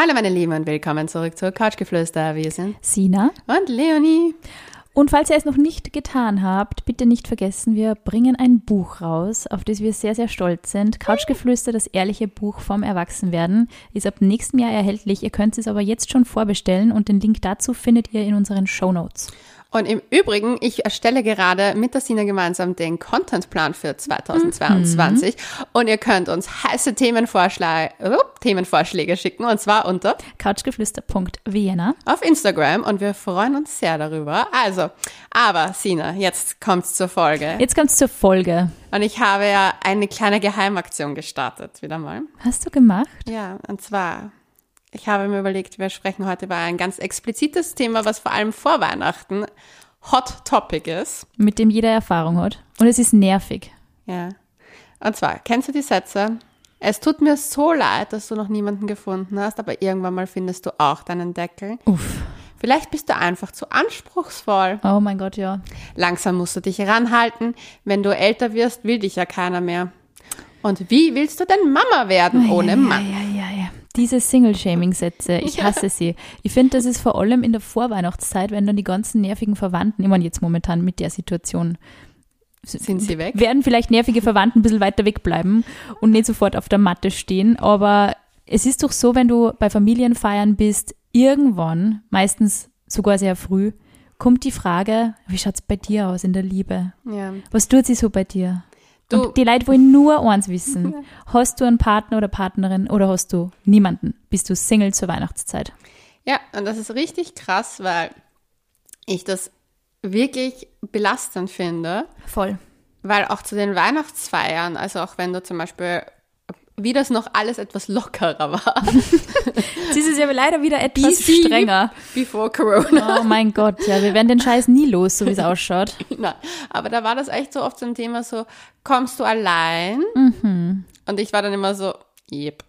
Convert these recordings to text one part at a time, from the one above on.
Hallo meine Lieben und willkommen zurück zur Couchgeflüster. Wir sind Sina. und Leonie. Und falls ihr es noch nicht getan habt, bitte nicht vergessen, wir bringen ein Buch raus, auf das wir sehr, sehr stolz sind. Couchgeflüster, das ehrliche Buch vom Erwachsenwerden, ist ab nächstem Jahr erhältlich. Ihr könnt es aber jetzt schon vorbestellen und den Link dazu findet ihr in unseren Show Notes. Und im Übrigen, ich erstelle gerade mit der Sina gemeinsam den Contentplan für 2022 und ihr könnt uns heiße Themenvorschläge, oh, Themenvorschläge schicken und zwar unter Couchgeflüster.vienna. auf Instagram und wir freuen uns sehr darüber. Also, aber Sina, jetzt kommt's zur Folge. Jetzt kommt's zur Folge. Und ich habe ja eine kleine Geheimaktion gestartet, wieder mal. Hast du gemacht? Ja, und zwar, ich habe mir überlegt, wir sprechen heute über ein ganz explizites Thema, was vor allem vor Weihnachten Hot Topic ist. Mit dem jeder Erfahrung hat. Und es ist nervig. Ja. Und zwar, kennst du die Sätze? Es tut mir so leid, dass du noch niemanden gefunden hast, aber irgendwann mal findest du auch deinen Deckel. Uff. Vielleicht bist du einfach zu anspruchsvoll. Oh mein Gott, ja. Langsam musst du dich ranhalten. Wenn du älter wirst, will dich ja keiner mehr. Und wie willst du denn Mama werden ohne Mann? Ja, ja, ja. Diese Single-Shaming-Sätze, ich hasse sie. Ich finde, das ist vor allem in der Vorweihnachtszeit, wenn dann die ganzen nervigen Verwandten, ich meine jetzt momentan mit der Situation, Sind sie weg? werden vielleicht nervige Verwandten ein bisschen weiter wegbleiben und nicht sofort auf der Matte stehen. Aber es ist doch so, wenn du bei Familienfeiern bist, irgendwann, meistens sogar sehr früh, kommt die Frage, wie schaut's bei dir aus in der Liebe? Ja. Was tut sie so bei dir? Du- und die Leute wollen nur eins wissen. Hast du einen Partner oder Partnerin oder hast du niemanden? Bist du Single zur Weihnachtszeit? Ja, und das ist richtig krass, weil ich das wirklich belastend finde, Voll. weil auch zu den Weihnachtsfeiern, also auch wenn du zum Beispiel, wie das noch alles etwas lockerer war, Jetzt ist es ja leider wieder etwas BC. strenger. before Corona. Oh mein Gott, ja, wir werden den Scheiß nie los, so wie es ausschaut. Nein, aber da war das echt so oft so ein Thema so, kommst du allein? Und ich war dann immer so, yep.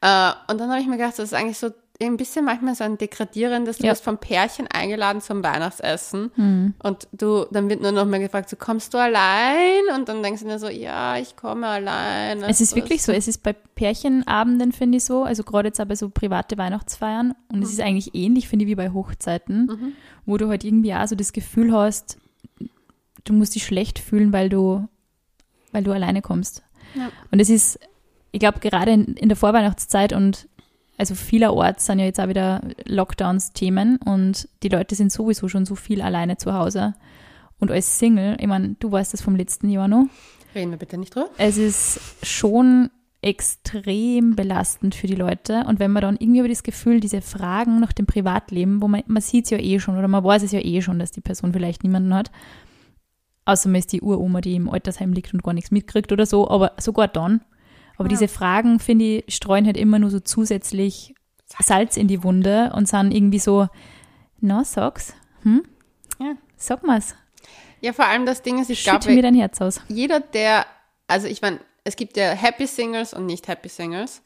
Äh, und dann habe ich mir gedacht, das ist eigentlich so ein bisschen manchmal so ein degradierendes, du Ja. wirst vom Pärchen eingeladen zum Weihnachtsessen und du, dann wird nur noch mal gefragt, so, kommst du allein? Und dann denkst du dir so, ja, ich komme allein. Es ist wirklich so, es ist bei Pärchenabenden, finde ich so, also gerade jetzt aber so private Weihnachtsfeiern und es ist eigentlich ähnlich, finde ich, wie bei Hochzeiten, wo du halt irgendwie auch so das Gefühl hast, du musst dich schlecht fühlen, weil du, weil du alleine kommst. Ja. Und es ist, ich glaube, gerade in, in der Vorweihnachtszeit und also vielerorts sind ja jetzt auch wieder Lockdowns-Themen und die Leute sind sowieso schon so viel alleine zu Hause. Und als Single, ich meine, du weißt das vom letzten Jahr noch, Reden wir bitte nicht drüber. es ist schon extrem belastend für die Leute. Und wenn man dann irgendwie über das Gefühl, diese Fragen nach dem Privatleben, wo man, man sieht es ja eh schon oder man weiß es ja eh schon, dass die Person vielleicht niemanden hat. Außer man ist die Uroma, die im Altersheim liegt und gar nichts mitkriegt oder so, aber sogar dann. Aber diese Fragen, finde ich, streuen halt immer nur so zusätzlich Salz in die Wunde und sind irgendwie so, na, sag's, hm? Ja. Sag mal's, Ja, vor allem das Ding ist, ich schütte glaube, mir dein Herz aus. jeder, der, also ich meine, es gibt ja Happy Singles und nicht Happy Singles.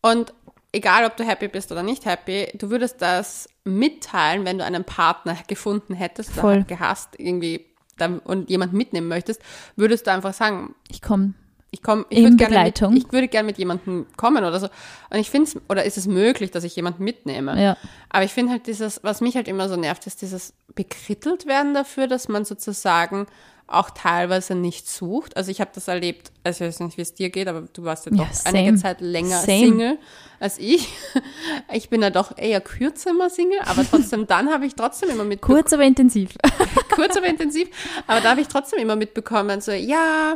Und egal, ob du happy bist oder nicht happy, du würdest das mitteilen, wenn du einen Partner gefunden hättest oder Voll. gehasst irgendwie dann, und jemand mitnehmen möchtest, würdest du einfach sagen, Ich komme. Ich komme, ich würde gerne ich würde gerne mit jemandem kommen oder so. Und ich finde es, oder ist es möglich, dass ich jemanden mitnehme? Ja. Aber ich finde halt dieses, was mich halt immer so nervt, ist dieses bekrittelt werden dafür, dass man sozusagen auch teilweise nicht sucht. Also ich habe das erlebt, also ich weiß nicht, wie es dir geht, aber du warst ja Ja, doch same. einige Zeit länger Same. Single als ich. Ich bin ja doch eher kürzer immer Single, aber trotzdem, dann habe ich trotzdem immer mitbekommen, Kurz, aber intensiv. kurz aber intensiv, aber da habe ich trotzdem immer mitbekommen, so, ja,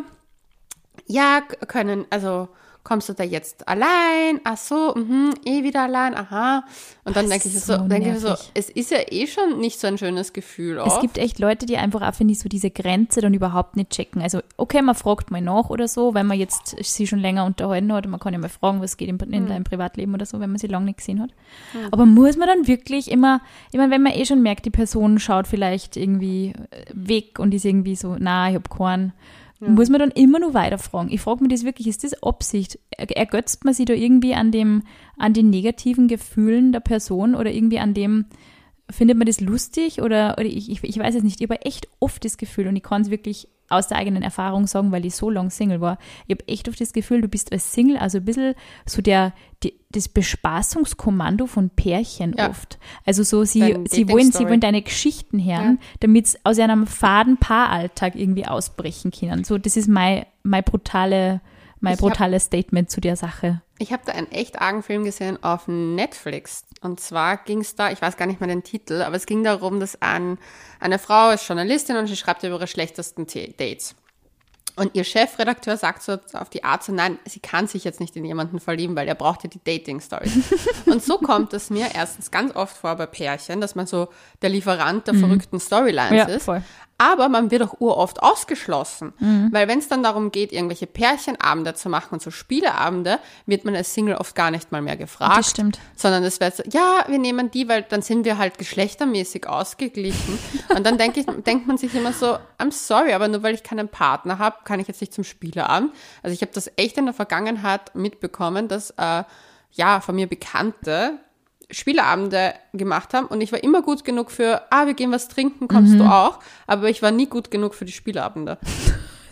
ja, können, also kommst du da jetzt allein? Ach so, mhm, eh wieder allein, aha. Und dann denke ich so, so denke ich so, es ist ja eh schon nicht so ein schönes Gefühl. Es oft. gibt echt Leute, die einfach auch, finde ich, so diese Grenze dann überhaupt nicht checken. Also, okay, man fragt mal nach oder so, wenn man jetzt sie schon länger unterhalten hat und man kann ja mal fragen, was geht in, in deinem Privatleben oder so, wenn man sie lange nicht gesehen hat. Aber muss man dann wirklich immer, ich meine, wenn man eh schon merkt, die Person schaut vielleicht irgendwie äh, weg und ist irgendwie so, na, ich hab keinen, muss man dann immer nur weiterfragen. Ich frage mich das wirklich, ist das Absicht? Er- Ergötzt man sich da irgendwie an dem, an den negativen Gefühlen der Person oder irgendwie an dem, findet man das lustig oder, oder ich, ich, ich weiß es nicht. Ich habe echt oft das Gefühl und ich kann es wirklich aus der eigenen Erfahrung sagen, weil ich so lange Single war. Ich habe echt oft das Gefühl, du bist als Single also ein bisschen so der, die, das Bespaßungskommando von Pärchen ja. oft. Also so, sie, sie wollen, sie wollen deine Geschichten hören, ja. damit sie aus einem faden Paaralltag irgendwie ausbrechen können. So, das ist mein, mein brutale, mein brutales Statement zu der Sache. Ich habe da einen echt argen Film gesehen auf Netflix. Und zwar ging es da, ich weiß gar nicht mehr den Titel, aber es ging darum, dass ein, eine Frau ist Journalistin und sie schreibt über ihre schlechtesten Dates. Und ihr Chefredakteur sagt so auf die Art so, nein, sie kann sich jetzt nicht in jemanden verlieben, weil er braucht ja die Dating-Story. und so kommt es mir erstens ganz oft vor bei Pärchen, dass man so der Lieferant der mhm. verrückten Storylines ja, ist. Voll. Aber man wird auch uroft ausgeschlossen. Mhm. Weil wenn es dann darum geht, irgendwelche Pärchenabende zu machen und so Spieleabende, wird man als Single oft gar nicht mal mehr gefragt. Das stimmt. Sondern es wird so, ja, wir nehmen die, weil dann sind wir halt geschlechtermäßig ausgeglichen. und dann denke ich, denkt man sich immer so, I'm sorry, aber nur weil ich keinen Partner habe, kann ich jetzt nicht zum Spieleabend. Also ich habe das echt in der Vergangenheit mitbekommen, dass äh, ja, von mir Bekannte Spieleabende gemacht haben und ich war immer gut genug für, ah, wir gehen was trinken, kommst mhm. du auch? Aber ich war nie gut genug für die Spieleabende.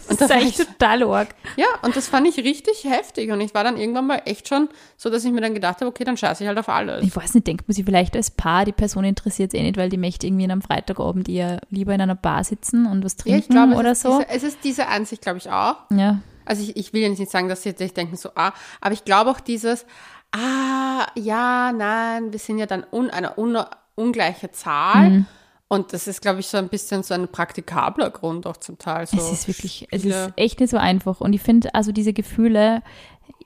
Und das, das ist echt total arg. Ja, und das fand ich richtig heftig. Und ich war dann irgendwann mal echt schon so, dass ich mir dann gedacht habe, okay, dann scheiße ich halt auf alles. Ich weiß nicht, denkt man sich vielleicht als Paar, die Person interessiert es eh nicht, weil die möchte irgendwie am Freitagabend eher lieber in einer Bar sitzen und was trinken ja, glaube, oder so. Diese, es ist diese Ansicht, glaube ich, auch. Ja. Also ich, ich will ja nicht sagen, dass sie jetzt sich denken so, ah, aber ich glaube auch dieses, ah, ja, nein, wir sind ja dann un, eine un, ungleiche Zahl. Mhm. Und das ist, glaube ich, so ein bisschen so ein praktikabler Grund auch zum Teil. So es ist wirklich, es ist echt nicht so einfach. Und ich finde, also diese Gefühle,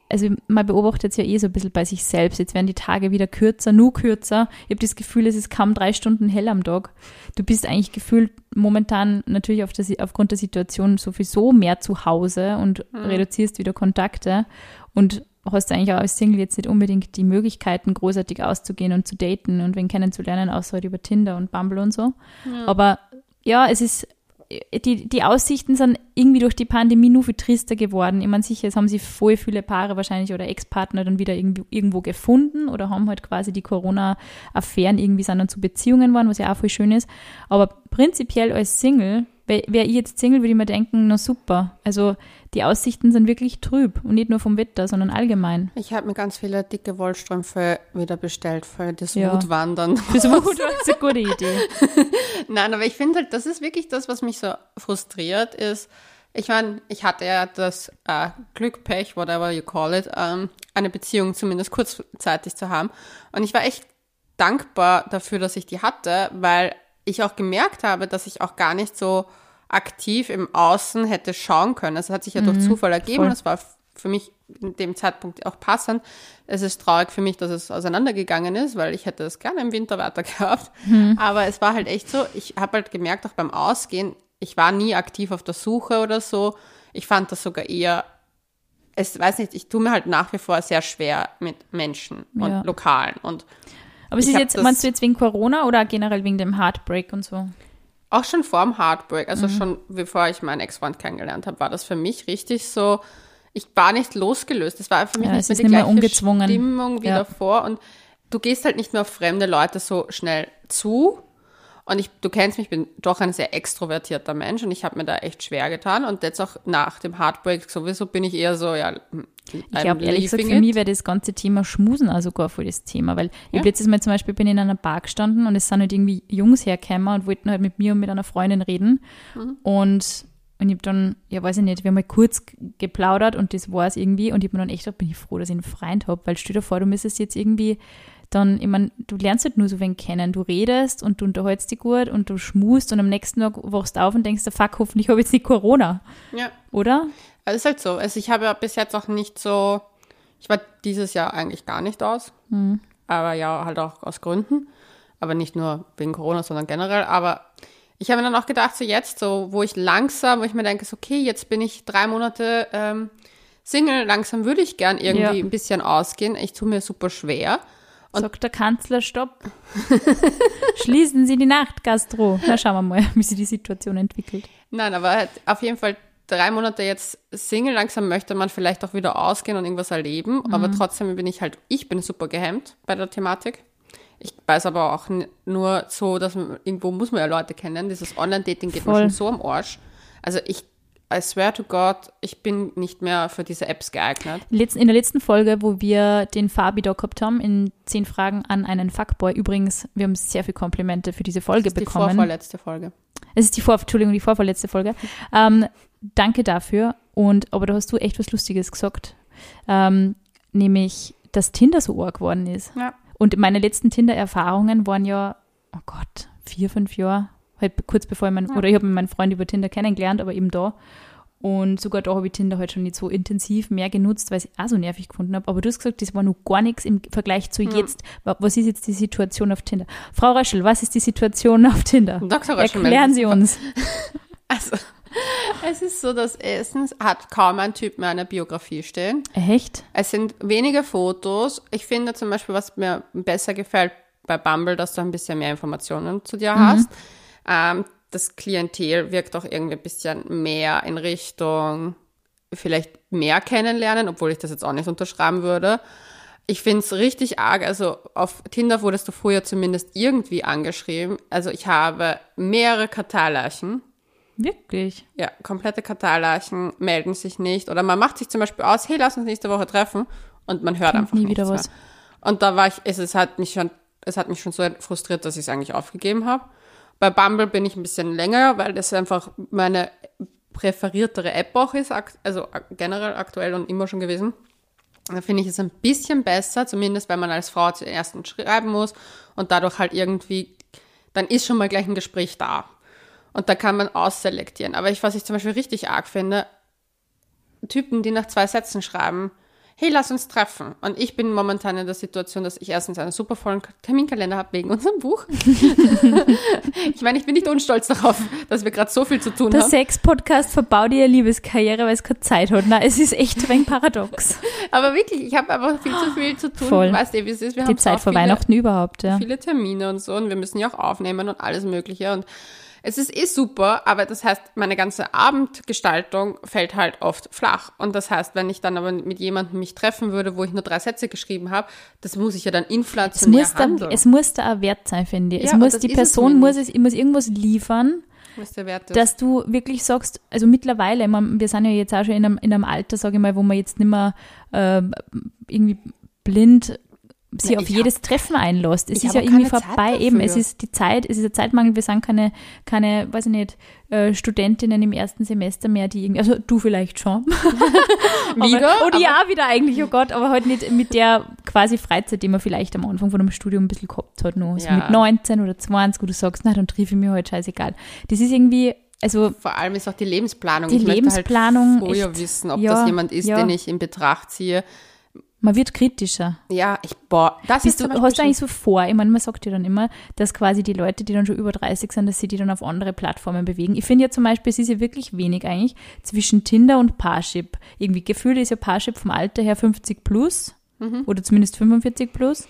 also man beobachtet es ja eh so ein bisschen bei sich selbst. Jetzt werden die Tage wieder kürzer, nur kürzer. Ich habe das Gefühl, es ist kaum drei Stunden hell am Tag. Du bist eigentlich gefühlt momentan natürlich auf der, aufgrund der Situation sowieso mehr zu Hause und mhm. reduzierst wieder Kontakte. Und hast du eigentlich auch als Single jetzt nicht unbedingt die Möglichkeiten, großartig auszugehen und zu daten und wen kennenzulernen, außer halt über Tinder und Bumble und so. Ja. Aber ja, es ist, die, die Aussichten sind irgendwie durch die Pandemie nur viel trister geworden. Ich meine, sicher, es haben sich voll viele Paare wahrscheinlich oder Ex-Partner dann wieder irgendwo, irgendwo gefunden oder haben halt quasi die Corona-Affären irgendwie sind dann zu Beziehungen geworden, was ja auch voll schön ist. Aber prinzipiell als Single wäre ich jetzt Single, würde ich mir denken, na super. Also die Aussichten sind wirklich trüb und nicht nur vom Wetter, sondern allgemein. Ich habe mir ganz viele dicke Wollstrümpfe wieder bestellt für das ja. Wutwandern. Fürs Wutwandern ist eine gute Idee. Nein, aber ich finde halt, das ist wirklich das, was mich so frustriert ist. Ich meine, ich hatte ja das äh, Glück, Pech, whatever you call it, ähm, eine Beziehung zumindest kurzzeitig zu haben. Und ich war echt dankbar dafür, dass ich die hatte, weil ich auch gemerkt habe, dass ich auch gar nicht so aktiv im Außen hätte schauen können. Das hat sich ja mhm, durch Zufall ergeben. Voll. Das war für mich in dem Zeitpunkt auch passend. Es ist traurig für mich, dass es auseinandergegangen ist, weil ich hätte es gerne im Winter weiter gehabt. Mhm. Aber es war halt echt so, ich habe halt gemerkt, auch beim Ausgehen, ich war nie aktiv auf der Suche oder so. Ich fand das sogar eher, es weiß nicht, ich tue mir halt nach wie vor sehr schwer mit Menschen und ja. Lokalen und aber ist jetzt, meinst du jetzt wegen Corona oder generell wegen dem Heartbreak und so? Auch schon vor dem Heartbreak, also mhm. schon bevor ich meinen Ex-Freund kennengelernt habe, war das für mich richtig so, ich war nicht losgelöst. Das war für mich ja, nicht mehr die nicht gleiche ungezwungen. Stimmung wie ja. davor. Und du gehst halt nicht mehr auf fremde Leute so schnell zu. Und ich, du kennst mich, ich bin doch ein sehr extrovertierter Mensch und ich habe mir da echt schwer getan. Und jetzt auch nach dem Heartbreak sowieso bin ich eher so, ja, ich glaube, ehrlich gesagt, für mich wäre das ganze Thema Schmusen also gar voll das Thema, weil ja. ich letztes Mal zum Beispiel bin in einer Bar gestanden und es sind halt irgendwie Jungs hergekommen und wollten halt mit mir und mit einer Freundin reden mhm. und und ich habe dann, ja weiß ich nicht, wir haben mal kurz geplaudert und das war es irgendwie und ich habe mir dann echt gedacht, bin ich froh, dass ich einen Freund habe, weil stell dir vor, du müsstest jetzt irgendwie dann, ich meine, du lernst halt nur so wen kennen. Du redest und du unterhältst dich gut und du schmust und am nächsten Tag wachst du auf und denkst, fuck, hoffentlich habe ich jetzt nicht Corona. Ja. Oder? Also ist halt so. Also ich habe bis jetzt auch nicht so, ich war dieses Jahr eigentlich gar nicht aus. Mhm. Aber ja, halt auch aus Gründen. Aber nicht nur wegen Corona, sondern generell. Aber ich habe mir dann auch gedacht, so jetzt, so, wo ich langsam, wo ich mir denke, so, okay, jetzt bin ich drei Monate ähm, Single, langsam würde ich gern irgendwie ja. ein bisschen ausgehen. Ich tue mir super schwer. Und Sagt der Kanzler, stopp. Schließen Sie die Nachtgastro. Na, schauen wir mal, wie sich die Situation entwickelt. Nein, aber auf jeden Fall drei Monate jetzt Single, langsam möchte man vielleicht auch wieder ausgehen und irgendwas erleben, mhm. aber trotzdem bin ich halt, ich bin super gehemmt bei der Thematik. Ich weiß aber auch nur so, dass man, irgendwo muss man ja Leute kennen. Dieses Online-Dating geht Voll. mir schon so am Arsch. Also ich I swear to God, ich bin nicht mehr für diese Apps geeignet. In der letzten Folge, wo wir den Fabi da gehabt haben, in zehn Fragen an einen Fuckboy, übrigens, wir haben sehr viele Komplimente für diese Folge Das ist die bekommen. vorvorletzte Folge. Es ist die Vor Entschuldigung, die vorvorletzte Folge. Ähm, danke dafür. Und aber da hast du echt was Lustiges gesagt. Ähm, nämlich, dass Tinder so arg geworden ist. Ja. Und meine letzten Tinder-Erfahrungen waren ja, oh Gott, vier, fünf Jahre, halt kurz bevor ich mein, oder ich habe meinen Freund über Tinder kennengelernt, aber eben da. Und sogar da habe ich Tinder halt schon nicht so intensiv mehr genutzt, weil ich es auch so nervig gefunden habe. Aber du hast gesagt, das war noch gar nichts im Vergleich zu jetzt. Wa- Was ist jetzt die Situation auf Tinder? Frau Röschel, was ist die Situation auf Tinder? Dr. Röschel Erklären Sie uns. Also, es ist so, dass erstens hat kaum ein Typ mehr eine Biografie stehen. Echt? Es sind wenige Fotos. Ich finde zum Beispiel, was mir besser gefällt bei Bumble, dass du ein bisschen mehr Informationen zu dir hast. Ähm, das Klientel wirkt auch irgendwie ein bisschen mehr in Richtung vielleicht mehr kennenlernen, obwohl ich das jetzt auch nicht unterschreiben würde. Ich finde es richtig arg. Also auf Tinder wurdest du früher zumindest irgendwie angeschrieben. Also ich habe mehrere Karteileichen. Wirklich? Ja, komplette Karteileichen melden sich nicht. Oder man macht sich zum Beispiel aus, hey, lass uns nächste Woche treffen. Und man hört Kommt einfach nie wieder mehr. was. Und da war ich, es, es hat mich schon, es hat mich schon so frustriert, dass ich es eigentlich aufgegeben habe. Bei Bumble bin ich ein bisschen länger, weil das einfach meine präferiertere App auch ist, also generell aktuell und immer schon gewesen. Da finde ich es ein bisschen besser, zumindest wenn man als Frau zuerst schreiben muss und dadurch halt irgendwie, dann ist schon mal gleich ein Gespräch da. Und da kann man ausselektieren. Aber ich, was ich zum Beispiel richtig arg finde, Typen, die nach zwei Sätzen schreiben, hey, lass uns treffen. Und ich bin momentan in der Situation, dass ich erstens einen super vollen Terminkalender habe wegen unserem Buch. ich meine, ich bin nicht unstolz darauf, dass wir gerade so viel zu tun Der haben. Sex-Podcast verbaut ihr Liebeskarriere, weil es keine Zeit hat. Na, es ist echt ein paradox. Aber wirklich, ich habe einfach viel zu viel zu tun. Voll. Weißt du, wie es ist? Wir Die haben Zeit so vor viele, Weihnachten überhaupt, ja. viele Termine und so und wir müssen ja auch aufnehmen und alles Mögliche. Und es ist eh super, aber das heißt, meine ganze Abendgestaltung fällt halt oft flach. Und das heißt, wenn ich dann aber mit jemandem mich treffen würde, wo ich nur drei Sätze geschrieben habe, das muss ich ja dann Es inflationär muss, da, handeln. es muss da auch wert sein, finde ich. Es Ja, muss, die es Person mir muss, es, muss irgendwas liefern, dass du wirklich sagst, also mittlerweile, mein, wir sind ja jetzt auch schon in einem, in einem Alter, sage ich mal, wo man jetzt nicht mehr äh, irgendwie blind sich Ja, auf ich jedes Treffen einlässt. Es ich ist hab ja irgendwie vorbei. Eben, es ist die Zeit, es ist ein Zeitmangel. Wir sind keine, keine, weiß ich nicht, äh, Studentinnen im ersten Semester mehr, die irgendwie, also du vielleicht schon. Wieder, oder ja, wieder eigentlich, oh Gott, aber halt nicht mit der quasi Freizeit, die man vielleicht am Anfang von einem Studium ein bisschen gehabt hat, noch. So Ja. mit 19 oder 20, wo du sagst, na, dann triff ich mich halt scheißegal. Das ist irgendwie, also Vor allem ist auch die Lebensplanung. Die ich Lebensplanung möchte halt echt- wissen, ob ja, das jemand ist, ja. den ich in Betracht ziehe. Man wird kritischer. Ja, ich, boah, das Bist ist du, hast du eigentlich so vor, ich meine, man sagt ja dann immer, dass quasi die Leute, die dann schon über 30 sind, dass sie die dann auf andere Plattformen bewegen. Ich finde ja zum Beispiel, es ist ja wirklich wenig eigentlich zwischen Tinder und Parship. Irgendwie gefühlt ist ja Parship vom Alter her 50 plus Mhm. oder zumindest 45 plus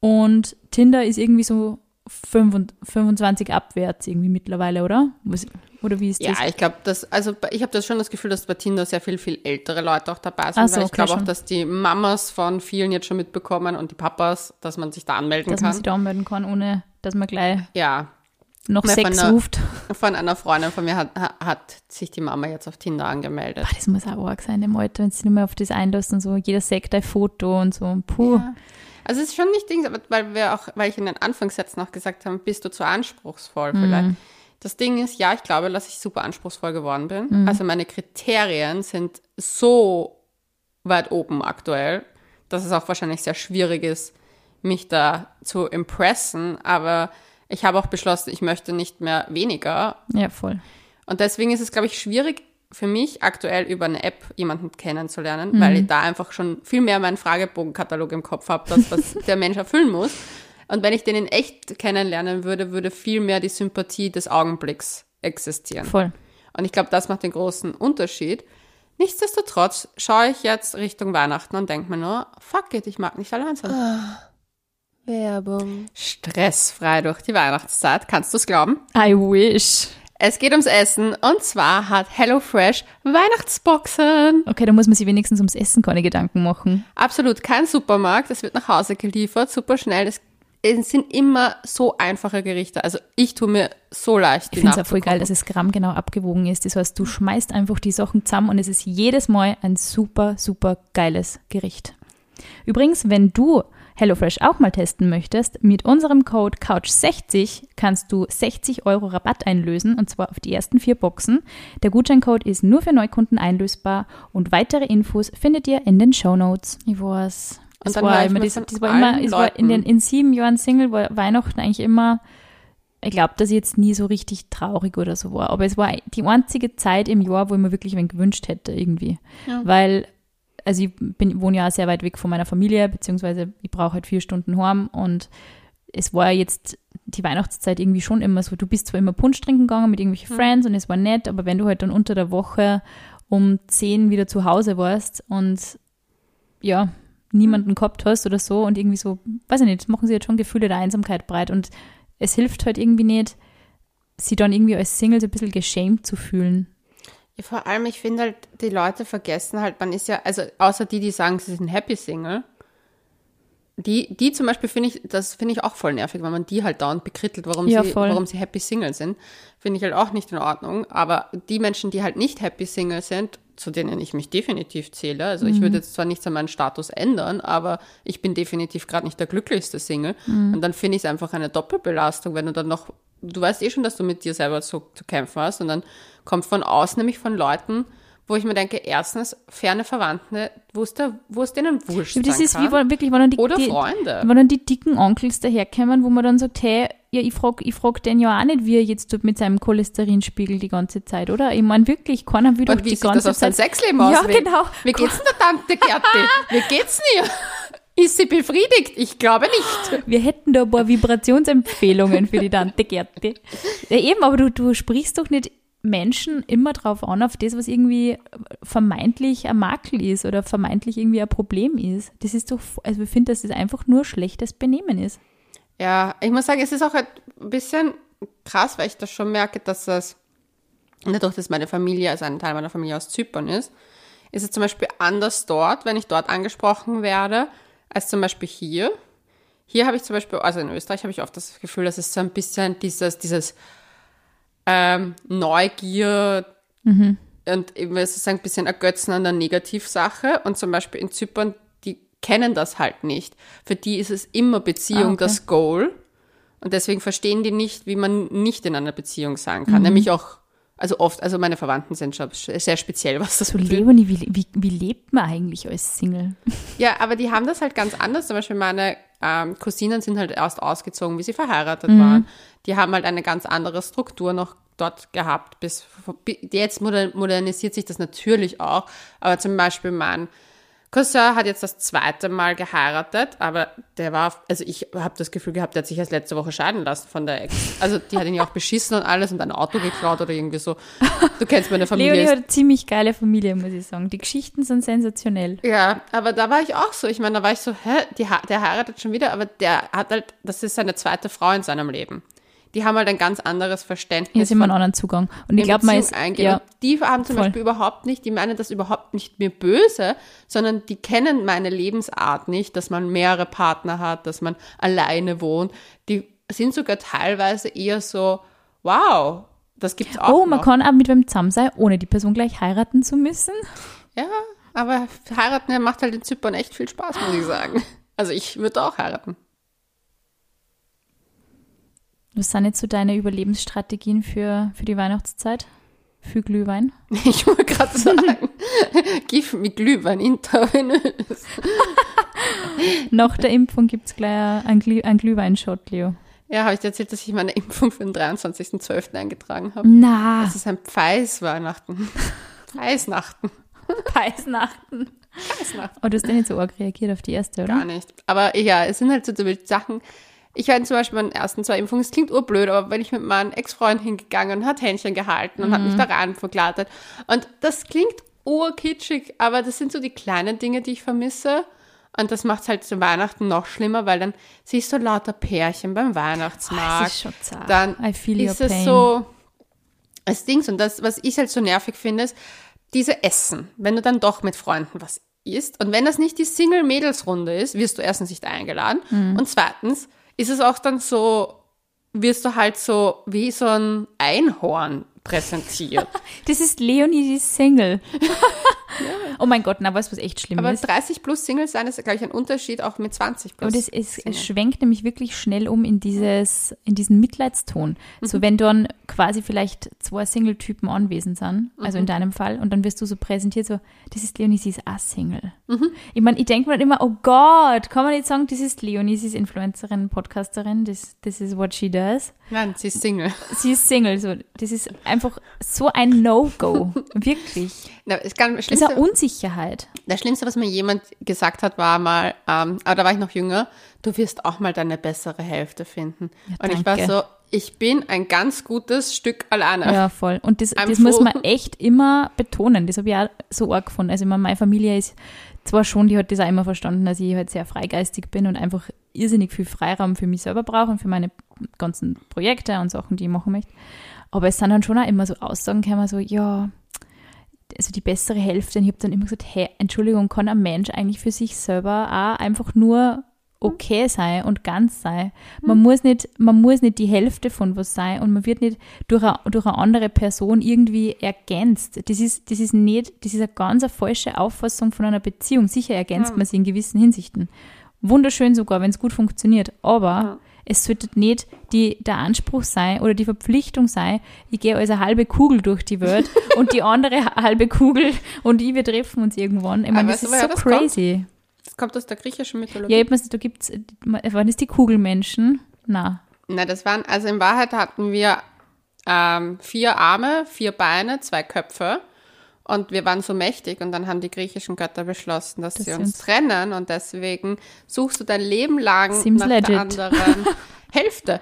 und Tinder ist irgendwie so 25 25 abwärts irgendwie mittlerweile, oder? Was, oder wie ist das? Ja, ich glaube, dass, also ich habe das schon das Gefühl, dass bei Tinder sehr viel, viel ältere Leute auch dabei sind, so, weil ich okay, glaube auch, dass die Mamas von vielen jetzt schon mitbekommen und die Papas, dass man sich da anmelden dass man kann. sich da anmelden kann, ohne dass man gleich Ja, noch von Sex der- ruft. von einer Freundin von mir hat, hat sich die Mama jetzt auf Tinder angemeldet. Boah, das muss auch arg sein im Alter, wenn sie nur mehr auf das einlässt und so. Jeder sagt ein Foto und so. Puh. Ja. Also es ist schon nicht Ding, weil wir auch, weil ich in den Anfangssätzen auch gesagt habe, bist du zu anspruchsvoll vielleicht. Das Ding ist, ja, ich glaube, dass ich super anspruchsvoll geworden bin. Also meine Kriterien sind so weit oben aktuell, dass es auch wahrscheinlich sehr schwierig ist, mich da zu impressen. Aber ich habe auch beschlossen, ich möchte nicht mehr weniger. Ja, voll. Und deswegen ist es, glaube ich, schwierig für mich aktuell über eine App jemanden kennenzulernen, Mhm. weil ich da einfach schon viel mehr meinen Fragebogenkatalog im Kopf habe, das, was der Mensch erfüllen muss. Und wenn ich den in echt kennenlernen würde, würde viel mehr die Sympathie des Augenblicks existieren. Voll. Und ich glaube, das macht den großen Unterschied. Nichtsdestotrotz schaue ich jetzt Richtung Weihnachten und denke mir nur, fuck it, ich mag nicht allein sein. Werbung. Stressfrei durch die Weihnachtszeit, kannst du es glauben? I wish. Es geht ums Essen und zwar hat HelloFresh Weihnachtsboxen. Okay, da muss man sich wenigstens ums Essen keine Gedanken machen. Absolut kein Supermarkt, es wird nach Hause geliefert, super schnell. Es es sind immer so einfache Gerichte. Also ich tue mir so leicht. Ich finde es auch voll geil, dass es grammgenau abgewogen ist. Das heißt, du schmeißt einfach die Sachen zusammen und es ist jedes Mal ein super, super geiles Gericht. Übrigens, wenn du HelloFresh auch mal testen möchtest, mit unserem Code Couch60 kannst du 60 Euro Rabatt einlösen und zwar auf die ersten vier Boxen. Der Gutscheincode ist nur für Neukunden einlösbar und weitere Infos findet ihr in den Show Notes. Ich weiß. Und das war immer, das, das war immer, es war in den in sieben Jahren Single war Weihnachten eigentlich immer, ich glaube, dass ich jetzt nie so richtig traurig oder so war. Aber es war die einzige Zeit im Jahr, wo ich mir wirklich wen gewünscht hätte irgendwie. Ja. Weil, also ich bin, wohne ja sehr weit weg von meiner Familie, beziehungsweise ich brauche halt vier Stunden heim und es war jetzt die Weihnachtszeit irgendwie schon immer so, du bist zwar immer Punsch trinken gegangen mit irgendwelchen mhm. Friends und es war nett, aber wenn du halt dann unter der Woche um zehn wieder zu Hause warst und ja, niemanden gehabt hast oder so und irgendwie so, weiß ich nicht, machen sie jetzt schon Gefühle der Einsamkeit breit und es hilft halt irgendwie nicht, sie dann irgendwie als Single so ein bisschen geschämt zu fühlen. Ja, vor allem, ich finde halt, die Leute vergessen halt, man ist ja, also außer die, die sagen, sie sind Happy Single, die, die zum Beispiel finde ich, das finde ich auch voll nervig, weil man die halt dauernd bekrittelt, warum, ja, sie, warum sie Happy Single sind. Finde ich halt auch nicht in Ordnung. Aber die Menschen, die halt nicht Happy Single sind zu denen ich mich definitiv zähle. Also mhm. ich würde jetzt zwar nichts an meinem Status ändern, aber ich bin definitiv gerade nicht der glücklichste Single. Mhm. Und dann finde ich es einfach eine Doppelbelastung, wenn du dann noch, du weißt eh schon, dass du mit dir selber zu, zu kämpfen hast und dann kommt von außen nämlich von Leuten, wo ich mir denke, erstens, ferne Verwandte, wo es, da, wo es denen wurscht Das ist wie wirklich, wenn dann die, Oder die, Freunde. Wenn dann die dicken Onkels daherkommen, wo man dann sagt, hey, ja, ich frage ich frag den ja auch nicht, wie er jetzt tut mit seinem Cholesterinspiegel die ganze Zeit, oder? Ich meine wirklich, keiner will doch die ganze das auf Zeit... sein Sexleben aus? Ja, genau. Wie geht's denn der Tante Gerti? wie geht's dir? Ist sie befriedigt? Ich glaube nicht. Wir hätten da ein paar Vibrationsempfehlungen für die Tante Gerti. Ja, eben, aber du, du sprichst doch nicht Menschen immer drauf an, auf das, was irgendwie vermeintlich ein Makel ist oder vermeintlich irgendwie ein Problem ist. Das ist doch, also ich finde, dass das einfach nur schlechtes Benehmen ist. Ja, ich muss sagen, es ist auch ein bisschen krass, weil ich das schon merke, dass das, dadurch, dass meine Familie, also ein Teil meiner Familie aus Zypern ist, ist es zum Beispiel anders dort, wenn ich dort angesprochen werde, als zum Beispiel hier. Hier habe ich zum Beispiel, also in Österreich habe ich oft das Gefühl, dass es so ein bisschen dieses, dieses ähm, Neugier mhm. und eben sozusagen ein bisschen Ergötzen an der Negativsache. Und zum Beispiel in Zypern, kennen das halt nicht. Für die ist es immer Beziehung ah, okay. das Goal. Und deswegen verstehen die nicht, wie man nicht in einer Beziehung sein kann. Mhm. Nämlich auch, also oft, also meine Verwandten sind schon sehr speziell, was das so Leonie, wie, wie, wie lebt man eigentlich als Single? Ja, aber die haben das halt ganz anders. Zum Beispiel meine ähm, Cousinen sind halt erst ausgezogen, wie sie verheiratet mhm. waren. Die haben halt eine ganz andere Struktur noch dort gehabt. Bis, jetzt modernisiert sich das natürlich auch. Aber zum Beispiel mein Cousin hat jetzt das zweite Mal geheiratet, aber der war, also ich habe das Gefühl gehabt, der hat sich erst letzte Woche scheiden lassen von der Ex. Also die hat ihn ja auch beschissen und alles und ein Auto geklaut oder irgendwie so. Du kennst meine Familie. Leonie hat eine ziemlich geile Familie, muss ich sagen. Die Geschichten sind sensationell. Ja, aber da war ich auch so. Ich meine, da war ich so, hä, die, der heiratet schon wieder, aber der hat halt, das ist seine zweite Frau in seinem Leben die haben halt ein ganz anderes Verständnis. Hier sind wir einen anderen Zugang. Und ich glaube, man ist, ja, die haben zum voll. Beispiel überhaupt nicht, die meinen das überhaupt nicht mir böse, sondern die kennen meine Lebensart nicht, dass man mehrere Partner hat, dass man alleine wohnt. Die sind sogar teilweise eher so, wow, das gibt's auch. Oh, man noch. kann auch mit wem zusammen sein, ohne die Person gleich heiraten zu müssen. Ja, aber heiraten macht halt in Zypern echt viel Spaß, muss ich sagen. Also ich würde auch heiraten. Was sind jetzt so deine Überlebensstrategien für, für die Weihnachtszeit? Für Glühwein? Ich wollte gerade sagen, gib mir Glühwein intravenös. Nach der Impfung gibt es gleich einen, Glüh einen Glühweinshot, Leo. Ja, habe ich dir erzählt, dass ich meine Impfung für den 23.12. eingetragen habe? Na. Das ist ein Pfeis-Weihnachten. Pfeisnachten. Pfeisnachten. Pfeisnachten. Oh, du hast ja nicht so arg reagiert auf die erste, oder? Gar nicht. Aber ja, es sind halt so Sachen, ich hatte zum Beispiel meinen ersten zwei Impfungen, es klingt urblöd, aber wenn ich mit meinem Ex-Freund hingegangen und hat Händchen gehalten und mhm. hat mich mhm. daran verkleidet. Und das klingt urkitschig, aber das sind so die kleinen Dinge, die ich vermisse. Und das macht es halt zu Weihnachten noch schlimmer, weil dann siehst du lauter Pärchen beim Weihnachtsmarkt. Oh, das ist schon zart. Dann ist es so als Dings. Und das, was ich halt so nervig finde, ist diese Essen. Wenn du dann doch mit Freunden was isst und wenn das nicht die Single-Mädels-Runde ist, wirst du erstens nicht eingeladen. Mhm. Und zweitens ist es auch dann so, wirst du halt so wie so ein Einhorn präsentiert. Das ist Leonie, die ist Single. Oh mein Gott, na, du, was echt schlimm Aber ist? 30 plus Single sein ist, glaube ich, ein Unterschied auch mit 20 plus. Aber das ist, Single. es schwenkt nämlich wirklich schnell um in dieses, in diesen Mitleidston. So wenn dann quasi vielleicht zwei Single-Typen anwesend sind, also in deinem Fall, und dann wirst du so präsentiert, so, das ist Leonie, sie ist auch Single. Ich meine, ich denke mir dann immer, oh Gott, kann man nicht sagen, das ist Leonie, sie ist Influencerin, Podcasterin, das, this is what she does. Nein, sie ist Single. Sie ist Single, so, das ist einfach so ein No-Go. wirklich. Na, es kann, Das eine Unsicherheit. das Schlimmste, was mir jemand gesagt hat, war mal, ähm, aber da war ich noch jünger, du wirst auch mal deine bessere Hälfte finden. Und ich war so, ich bin ein ganz gutes Stück alleine. Ja, voll. Und das, I'm das muss man echt immer betonen. Das habe ich auch so arg gefunden. Also meine Familie ist zwar schon, die hat das auch immer verstanden, dass ich halt sehr freigeistig bin und einfach irrsinnig viel Freiraum für mich selber brauche und für meine ganzen Projekte und Sachen, die ich machen möchte. Aber es sind dann schon auch immer so Aussagen gekommen, so, ja, also die bessere Hälfte. Und ich habe dann immer gesagt, hey, Entschuldigung, kann ein Mensch eigentlich für sich selber auch einfach nur okay sein und ganz sein. Man muss nicht, man muss nicht die Hälfte von was sein und man wird nicht durch eine, durch eine andere Person irgendwie ergänzt. Das ist, das ist nicht, das ist eine ganz eine falsche Auffassung von einer Beziehung. Sicher ergänzt man sie in gewissen Hinsichten. Wunderschön sogar, wenn es gut funktioniert. Aber Ja. Es sollte nicht die, der Anspruch sein oder die Verpflichtung sein, ich gehe als eine halbe Kugel durch die Welt und die andere halbe Kugel und ich, wir treffen uns irgendwann. Ich meine, das ist so das kommt? crazy. Das kommt aus der griechischen Mythologie. Ja, da gibt's, waren das die Kugelmenschen? Na, Na, das waren, also in Wahrheit hatten wir ähm, vier Arme, vier Beine, zwei Köpfe. Und wir waren so mächtig und dann haben die griechischen Götter beschlossen, dass, Dass sie uns trennen und deswegen suchst du dein Leben lang Seems nach legit. der anderen Hälfte.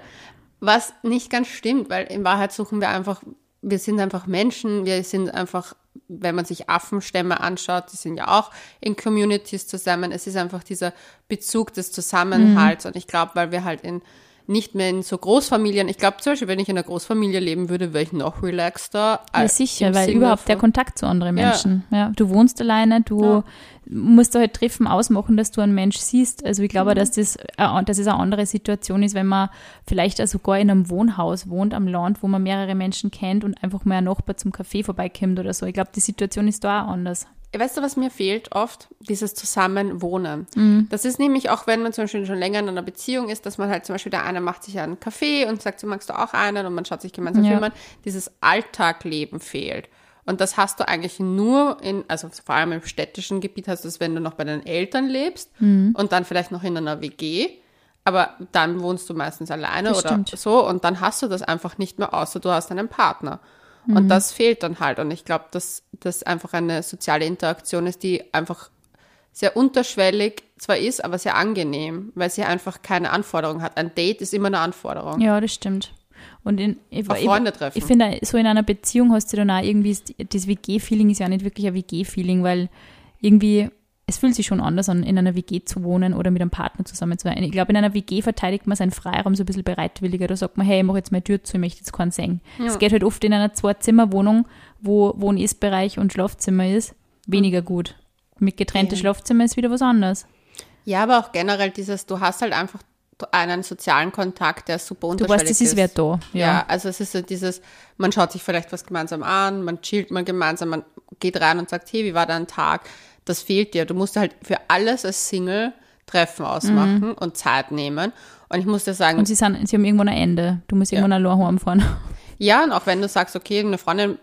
Was nicht ganz stimmt, weil in Wahrheit suchen wir einfach, wir sind einfach Menschen, wir sind einfach, wenn man sich Affenstämme anschaut, die sind ja auch in Communities zusammen. Es ist einfach dieser Bezug des Zusammenhalts und ich glaube, weil wir halt in nicht mehr in so Großfamilien, ich glaube zum Beispiel, wenn ich in einer Großfamilie leben würde, wäre ich noch relaxter. ja sicher, weil Sinne überhaupt der Kontakt zu anderen Ja. Menschen. Ja. du wohnst alleine, du Ja. musst da halt Treffen ausmachen, dass du einen Mensch siehst. Also ich Mhm. glaube, dass das, äh, dass es eine andere Situation ist, wenn man vielleicht auch sogar in einem Wohnhaus wohnt am Land, wo man mehrere Menschen kennt und einfach mal ein Nachbar zum Kaffee vorbeikommt oder so. Ich glaube, die Situation ist da auch anders. Weißt du, was mir fehlt oft? Dieses Zusammenwohnen. Mhm. Das ist nämlich auch, wenn man zum Beispiel schon länger in einer Beziehung ist, dass man halt zum Beispiel der eine macht sich einen Kaffee und sagt, so magst du auch einen und man schaut sich gemeinsam Ja. Filme an. Dieses Alltagleben fehlt. Und das hast du eigentlich nur in, also vor allem im städtischen Gebiet hast du es, wenn du noch bei deinen Eltern lebst Mhm. und dann vielleicht noch in einer WG. Aber dann wohnst du meistens alleine Das oder stimmt. so und dann hast du das einfach nicht mehr, außer du hast einen Partner. Mhm. Und das fehlt dann halt. Und ich glaube, dass das einfach eine soziale Interaktion ist, die einfach sehr unterschwellig zwar ist, aber sehr angenehm, weil sie einfach keine Anforderung hat. Ein Date ist immer eine Anforderung. Ja, das stimmt. Und in, ich, Auf ich- Freunde treffen. Ich finde, so in einer Beziehung hast du dann auch irgendwie, das WG-Feeling ist ja nicht wirklich ein WG-Feeling, weil irgendwie, es fühlt sich schon anders an, in einer WG zu wohnen oder mit einem Partner zusammen zu sein. Ich glaube, in einer WG verteidigt man seinen Freiraum so ein bisschen bereitwilliger. Da sagt man, hey, ich mache jetzt meine Tür zu, ich möchte jetzt keinen sehen. Es geht halt oft in einer Zwei-Zimmer-Wohnung, wo, wo ein Essbereich und Schlafzimmer ist, weniger gut. Mit getrennten Ja. Schlafzimmer ist wieder was anderes. Ja, aber auch generell dieses, du hast halt einfach einen sozialen Kontakt, der super Du unterschwellig weißt, es ist wer da. Ja. also es ist so dieses, man schaut sich vielleicht was gemeinsam an, man chillt mal gemeinsam, man geht rein und sagt, hey, wie war dein Tag? Das fehlt dir. Du musst halt für alles als Single Treffen ausmachen und Zeit nehmen. Und ich muss dir sagen, Mhm. Und sie, sind, sie haben irgendwann ein Ende. Du musst irgendwann allein heimfahren. Ja, und auch wenn du sagst, okay, eine Freundin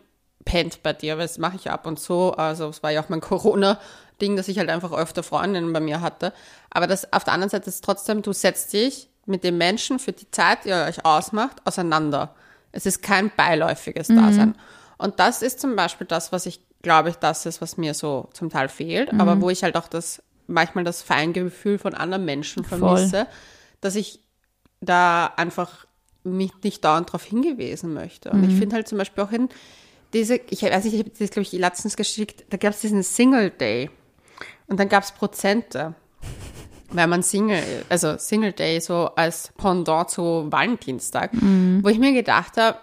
pennt bei dir, weil das mache ich ja ab und zu. Also es war ja auch mein Corona-Ding, dass ich halt einfach öfter Freundinnen bei mir hatte. Aber das auf der anderen Seite ist trotzdem, du setzt dich mit dem Menschen für die Zeit, die ihr euch ausmacht, auseinander. Es ist kein beiläufiges Dasein. Und das ist zum Beispiel das, was ich glaube ich, das ist, was mir so zum Teil fehlt, aber wo ich halt auch das manchmal das Feingefühl von anderen Menschen vermisse, dass ich da einfach mich nicht dauernd darauf hingewiesen möchte. Und ich finde halt zum Beispiel auch in diese, ich weiß nicht, ich habe das, glaube ich, letztens geschickt, da gab es diesen Single Day. Und dann gab es Prozente, weil man Single, also Single Day so als Pendant zu Valentinstag, wo ich mir gedacht habe,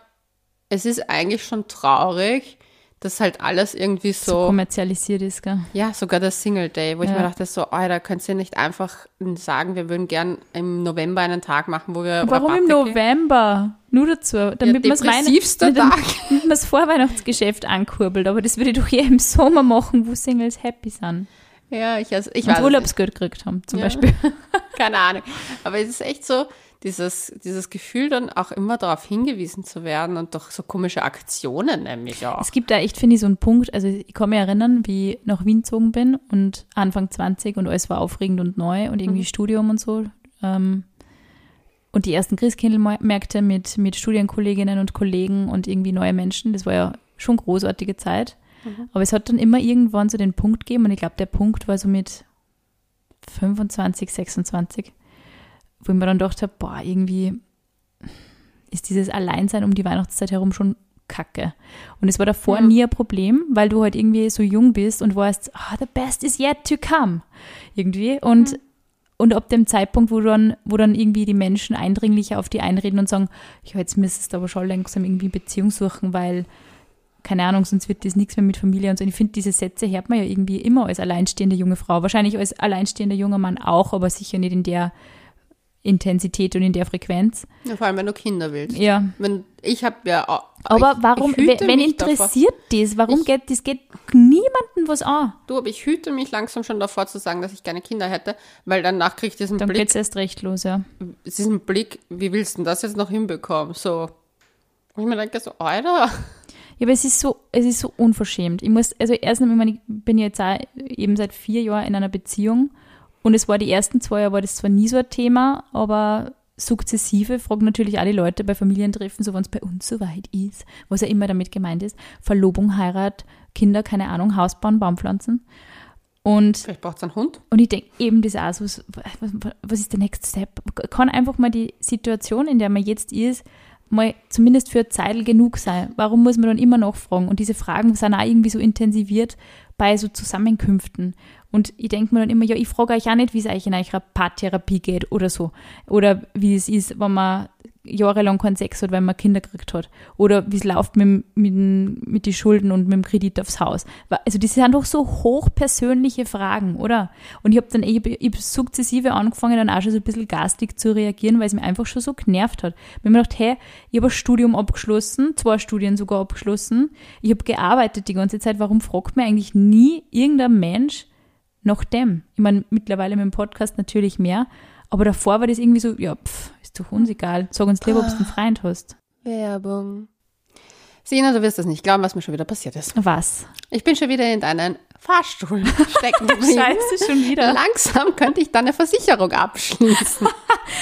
es ist eigentlich schon traurig, dass halt alles irgendwie so so, kommerzialisiert ist, gell? ja, sogar der Single Day, wo ich Ja. mir dachte, so, oh, da könnt ihr nicht einfach sagen, wir würden gern im November einen Tag machen, wo wir Warum im Rabatte geben. November? Nur dazu, damit man es damit das Vorweihnachtsgeschäft ankurbelt. Aber das würde ich doch eher im Sommer machen, wo Singles happy sind. Ja, ich, also, ich Und weiß Urlaubsgeld gekriegt haben, zum Ja. Beispiel. Keine Ahnung. Aber es ist echt so, dieses, dieses Gefühl dann auch immer darauf hingewiesen zu werden und doch so komische Aktionen nämlich auch. Es gibt da echt, finde ich, so einen Punkt, also ich kann mich erinnern, wie ich nach Wien gezogen bin und Anfang 20 und alles war aufregend und neu und irgendwie Studium und so. Ähm, und die ersten Christkindlmärkte mit, mit Studienkolleginnen und Kollegen und irgendwie neue Menschen, das war ja schon großartige Zeit. Aber es hat dann immer irgendwann so den Punkt gegeben und ich glaube, der Punkt war so mit 25, 26, wo ich mir dann gedacht habe, boah, irgendwie ist dieses Alleinsein um die Weihnachtszeit herum schon kacke. Und es war davor Ja. nie ein Problem, weil du halt irgendwie so jung bist und weißt, ah, the best is yet to come. Irgendwie. Und, und ab dem Zeitpunkt, wo dann, wo dann irgendwie die Menschen eindringlicher auf die einreden und sagen, ja, jetzt müsstest du aber schon langsam irgendwie Beziehung suchen, weil, keine Ahnung, sonst wird das nichts mehr mit Familie und so. Und ich finde, diese Sätze hört man ja irgendwie immer als alleinstehende junge Frau. Wahrscheinlich als alleinstehender junger Mann auch, aber sicher nicht in der Intensität und in der Frequenz. Ja, vor allem, wenn du Kinder willst. Ja. Wenn, ich habe ja auch, Aber ich, warum, ich wenn mich davor. interessiert das? Warum Ich- geht das geht niemandem was an? Du, aber ich hüte mich langsam schon davor zu sagen, dass ich keine Kinder hätte, weil danach kriege ich diesen Dann Blick, geht's erst recht los, ja. diesen Blick, wie willst du denn das jetzt noch hinbekommen? So. Und ich mir denke so, Alter. Ja, aber es ist so, es ist so unverschämt. Ich muss, also erstens, ich, meine, ich bin jetzt auch eben seit vier Jahren in einer Beziehung und es war die ersten zwei Jahre war das zwar nie so ein Thema, aber sukzessive fragen natürlich alle Leute bei Familientreffen, so wenn es bei uns so weit ist, was ja immer damit gemeint ist, Verlobung, Heirat, Kinder, keine Ahnung, Haus bauen, Baum pflanzen. Und Vielleicht braucht es einen Hund. Und ich denke eben das auch so, was, was ist der Next Step? Kann einfach mal die Situation, in der man jetzt ist, mal zumindest für Zeit genug sein. Warum muss man dann immer nachfragen? Und diese Fragen sind auch irgendwie so intensiviert bei so Zusammenkünften. Und ich denke mir dann immer, ja, ich frage euch auch nicht, wie es euch in eurer Paartherapie geht oder so. Oder wie es ist, wenn man jahrelang keinen Sex hat, weil man Kinder gekriegt hat. Oder wie es läuft mit, mit, mit den Schulden und mit dem Kredit aufs Haus. Also das sind doch so hochpersönliche Fragen, oder? Und ich habe dann ich, ich sukzessive angefangen, dann auch schon so ein bisschen garstig zu reagieren, weil es mir einfach schon so genervt hat. Ich habe mir gedacht, hey, ich habe ein Studium abgeschlossen, zwei Studien sogar abgeschlossen. Ich habe gearbeitet die ganze Zeit. Warum fragt mir eigentlich nie irgendein Mensch nach dem? Ich meine, mittlerweile mit dem Podcast natürlich mehr. Aber davor war das irgendwie so, ja, pff, ist doch uns egal. Sag uns lieber, ob du einen Freund hast. Werbung. Sina, du wirst es nicht glauben, was mir schon wieder passiert ist. Was? Ich bin schon wieder in deinen Fahrstuhl stecken geblieben. Scheiße, schon wieder. Langsam könnte ich deine Versicherung abschließen.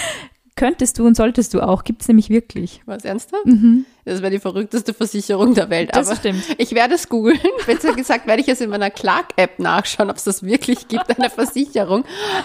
Könntest du und solltest du auch. Gibt es nämlich wirklich. Was, ernsthaft? Das wäre die verrückteste Versicherung der Welt. Mhm. Das aber stimmt. Ich werde es googeln. Besser gesagt, werde ich es in meiner Clark-App nachschauen, ob es das wirklich gibt, eine Versicherung,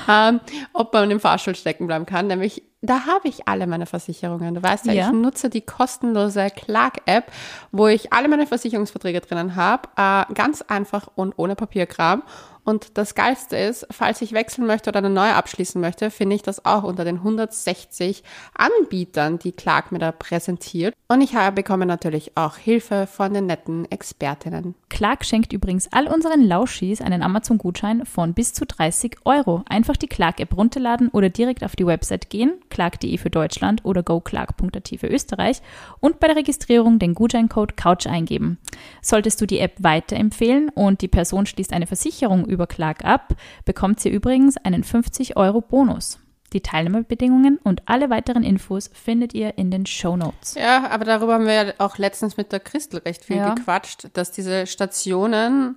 ähm, ob man im Fahrstuhl stecken bleiben kann. Nämlich, da habe ich alle meine Versicherungen. Du weißt ja, Ja. ich nutze die kostenlose Clark-App, wo ich alle meine Versicherungsverträge drinnen habe. Äh, ganz einfach und ohne Papierkram. Und das Geilste ist, falls ich wechseln möchte oder eine neue abschließen möchte, finde ich das auch unter den 160 Anbietern, die Clark mir da präsentiert. Und ich bekomme natürlich auch Hilfe von den netten Expertinnen. Clark schenkt übrigens all unseren Lauschis einen Amazon-Gutschein von bis zu 30 Euro. Einfach die Clark-App runterladen oder direkt auf die Website gehen, clark.de für Deutschland oder goclark.at für Österreich und bei der Registrierung den Gutscheincode COUCH eingeben. Solltest du die App weiterempfehlen und die Person schließt eine Versicherung über Clark ab, bekommt sie übrigens einen 50 Euro Bonus. Die Teilnahmebedingungen und alle weiteren Infos findet ihr in den Show Notes. Ja, aber darüber haben wir ja auch letztens mit der Christel recht viel Ja. gequatscht, dass diese Stationen,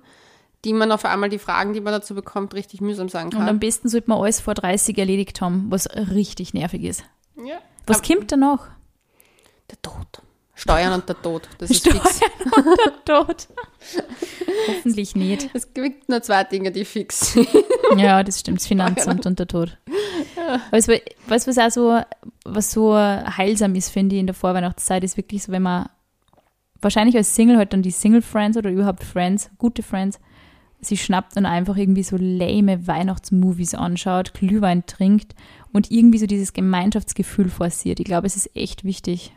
die man auf einmal die Fragen, die man dazu bekommt, richtig mühsam sein Und am kann. besten sollte man alles vor 30 erledigt haben, was richtig nervig ist. Ja. Was Aber kommt da noch? Der Tod. Steuern und der Tod. Das ist fix. Tot. Hoffentlich nicht. Es gibt nur zwei Dinge, die fix sind. Ja, das stimmt. Das Finanzamt und der Tod. Weißt du, weißt, du, was auch so, was so heilsam ist, finde ich, in der Vorweihnachtszeit, ist wirklich so, wenn man wahrscheinlich als Single halt dann die Single-Friends oder überhaupt Friends, gute Friends, sich schnappt und einfach irgendwie so lame Weihnachtsmovies anschaut, Glühwein trinkt und irgendwie so dieses Gemeinschaftsgefühl forciert. Ich glaube, es ist echt wichtig.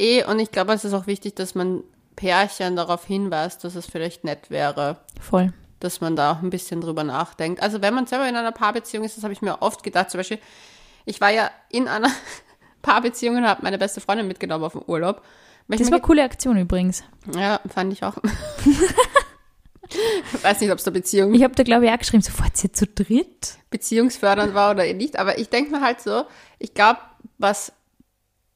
Eh, und ich glaube, es ist auch wichtig, dass man Pärchen darauf hinweist, dass es vielleicht nett wäre, Voll. dass man da auch ein bisschen drüber nachdenkt. Also wenn man selber in einer Paarbeziehung ist, das habe ich mir oft gedacht, zum Beispiel, ich war ja in einer Paarbeziehung und habe meine beste Freundin mitgenommen auf den Urlaub. Das war eine coole Aktion übrigens. ge- ja, fand ich auch. ich weiß nicht, ob es der Beziehung Ich habe da, glaube ich, auch geschrieben, sofort ihr zu dritt. beziehungsfördernd war oder nicht, aber ich denke mir halt so, ich glaube, was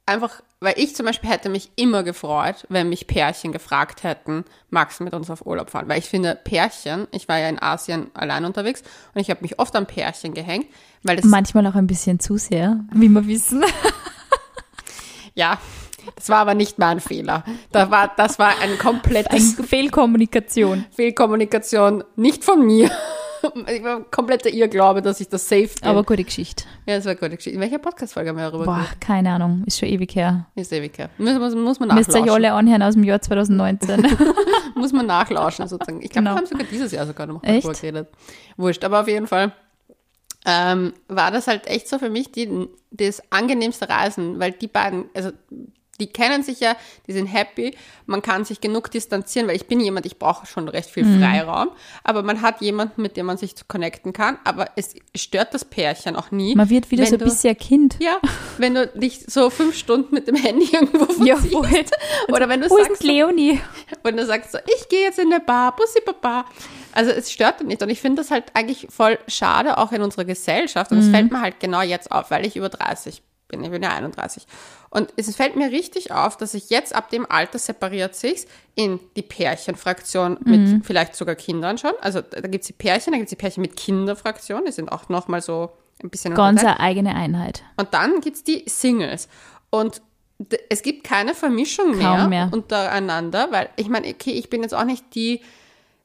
einfach, weil ich zum Beispiel hätte mich immer gefreut, wenn mich Pärchen gefragt hätten, magst du mit uns auf Urlaub fahren? Weil ich finde, Pärchen, ich war ja in Asien allein unterwegs und ich habe mich oft an Pärchen gehängt, weil das, Manchmal auch ein bisschen zu sehr, wie wir wissen. ja, das war aber nicht mein Fehler. Da war, das war ein komplettes Fehlkommunikation. Fehlkommunikation, nicht von mir. Ich war kompletter Irrglaube, dass ich das safe bin. Aber gute Geschichte. ja, das war eine gute Geschichte. In welcher Podcast-Folge haben wir darüber Boah, keine Ahnung, ist schon ewig her. Ist ewig her. Muss, muss, muss man Müsst ihr euch nachlauschen. alle anhören aus dem Jahr 2019. Muss man nachlauschen sozusagen. Ich glaube, Genau. wir haben sogar dieses Jahr sogar noch drüber geredet. Wurscht, aber auf jeden Fall ähm, war das halt echt so für mich die, das angenehmste Reisen, weil die beiden, also die kennen sich ja, die sind happy, man kann sich genug distanzieren, weil ich bin jemand, ich brauche schon recht viel Mhm. Freiraum, aber man hat jemanden, mit dem man sich connecten kann, aber es stört das Pärchen auch nie. Man wird wieder wenn so ein du- bisschen ein Kind. Ja, wenn du dich so fünf Stunden mit dem Handy irgendwo Ja, verziehst. voll. Oder wenn du Wo sagst, Leonie? und du sagst so, ich gehe jetzt in eine Bar, Bussi Papa. Also es stört dich nicht. Und ich finde das halt eigentlich voll schade, auch in unserer Gesellschaft. Und es fällt mir halt genau jetzt auf, weil ich über 30 bin. Ich bin ja 31. Und es fällt mir richtig auf, dass sich jetzt ab dem Alter separiert sich's in die Pärchenfraktion mit vielleicht sogar Kindern schon. Also da gibt's die Pärchen, da gibt's die Pärchen mit Kinderfraktion. Die sind auch nochmal so ein bisschen Ganz eigene Einheit. Und dann gibt's die Singles. Und es gibt keine Vermischung mehr, mehr. untereinander, weil ich meine, okay, ich bin jetzt auch nicht die,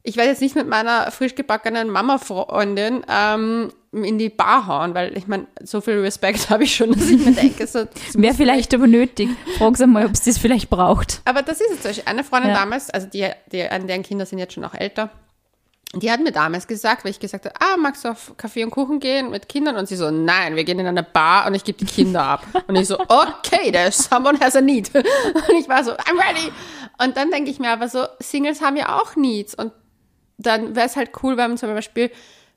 ich werde jetzt nicht mit meiner frisch gebackenen Mama-Freundin ähm, in die Bar hauen, weil ich meine, so viel Respekt habe ich schon, dass ich mir denke, so, Wäre vielleicht aber nötig. Frag sie mal, ob es das vielleicht braucht. aber das ist es zum Beispiel. Eine Freundin Ja. damals, also die, die, an deren Kinder sind jetzt schon auch älter, die hat mir damals gesagt, weil ich gesagt habe, ah, magst du auf Kaffee und Kuchen gehen mit Kindern? Und sie so, nein, wir gehen in eine Bar und ich gebe die Kinder ab. Und ich so, okay, there's someone has a need. Und ich war so, I'm ready. Und dann denke ich mir aber so, Singles haben ja auch Needs. Und dann wäre es halt cool, wenn man zum Beispiel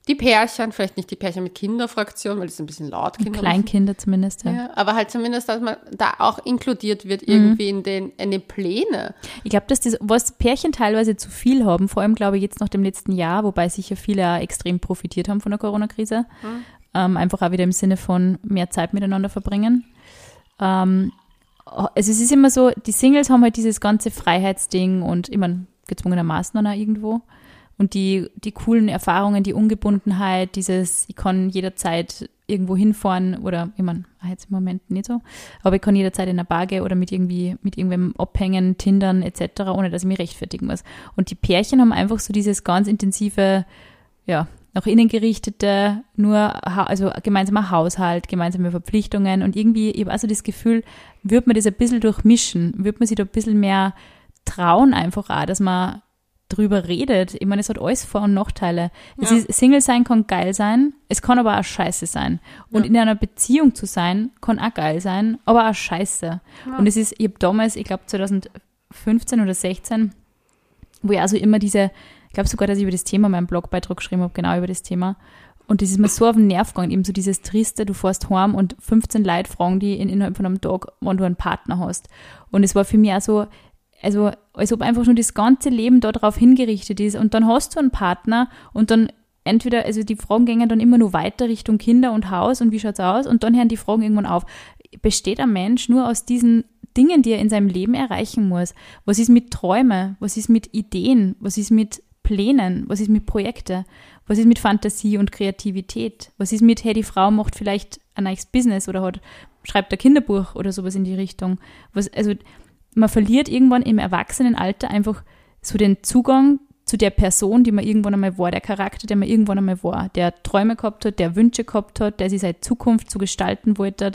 die Pärchen, vielleicht nicht die Pärchen mit Kinderfraktion, weil das ist ein bisschen laut, Kinder. Kleinkinder zumindest, ja. Ja, aber halt zumindest, dass man da auch inkludiert wird Mhm. irgendwie in den, in den Pläne. Ich glaube, dass das, was Pärchen teilweise zu viel haben, vor allem glaube ich jetzt nach dem letzten Jahr, wobei sicher viele auch extrem profitiert haben von der Corona-Krise, ähm, einfach auch wieder im Sinne von mehr Zeit miteinander verbringen. Ähm, also es ist immer so, die Singles haben halt dieses ganze Freiheitsding und meine, gezwungenermaßen dann auch irgendwo. Und die, die coolen Erfahrungen, die Ungebundenheit, dieses, ich kann jederzeit irgendwo hinfahren oder, ich meine, jetzt im Moment nicht so, aber ich kann jederzeit in eine Bar gehen oder mit irgendwie, mit irgendwem abhängen, Tindern etc., ohne dass ich mich rechtfertigen muss. Und die Pärchen haben einfach so dieses ganz intensive, ja, nach innen gerichtete, nur, also gemeinsamer Haushalt, gemeinsame Verpflichtungen und irgendwie, ich habe also das Gefühl, wird man das ein bisschen durchmischen, wird man sich da ein bisschen mehr trauen einfach auch, dass man drüber redet. Ich meine, es hat alles Vor- und Nachteile. Es Ja. ist, Single sein kann geil sein, es kann aber auch scheiße sein. Und Ja. in einer Beziehung zu sein, kann auch geil sein, aber auch scheiße. Und es ist, ich habe damals, ich glaube 2015 oder 16, wo ich also immer diese, ich glaube sogar, dass ich über das Thema meinen Blogbeitrag geschrieben habe, genau über das Thema. Und das ist mir so auf den Nerv gegangen, eben so dieses Triste, du fährst heim und 15 Leute fragen die in, innerhalb von einem Tag, wann du einen Partner hast. Und es war für mich auch so, also als ob einfach schon das ganze Leben darauf hingerichtet ist. Und dann hast du einen Partner und dann entweder, also die Fragen gehen dann immer nur weiter Richtung Kinder und Haus und wie schaut's aus? Und dann hören die Fragen irgendwann auf. Besteht ein Mensch nur aus diesen Dingen, die er in seinem Leben erreichen muss? Was ist mit Träumen? Was ist mit Ideen? Was ist mit Plänen? Was ist mit Projekte? Was ist mit Fantasie und Kreativität? Was ist mit, hey, die Frau macht vielleicht ein neues Business oder hat, schreibt ein Kinderbuch oder sowas in die Richtung? Was, also, man verliert irgendwann im Erwachsenenalter einfach so den Zugang zu der Person, die man irgendwann einmal war, der Charakter, der man irgendwann einmal war, der Träume gehabt hat, der Wünsche gehabt hat, der sich seine Zukunft zu gestalten wollte.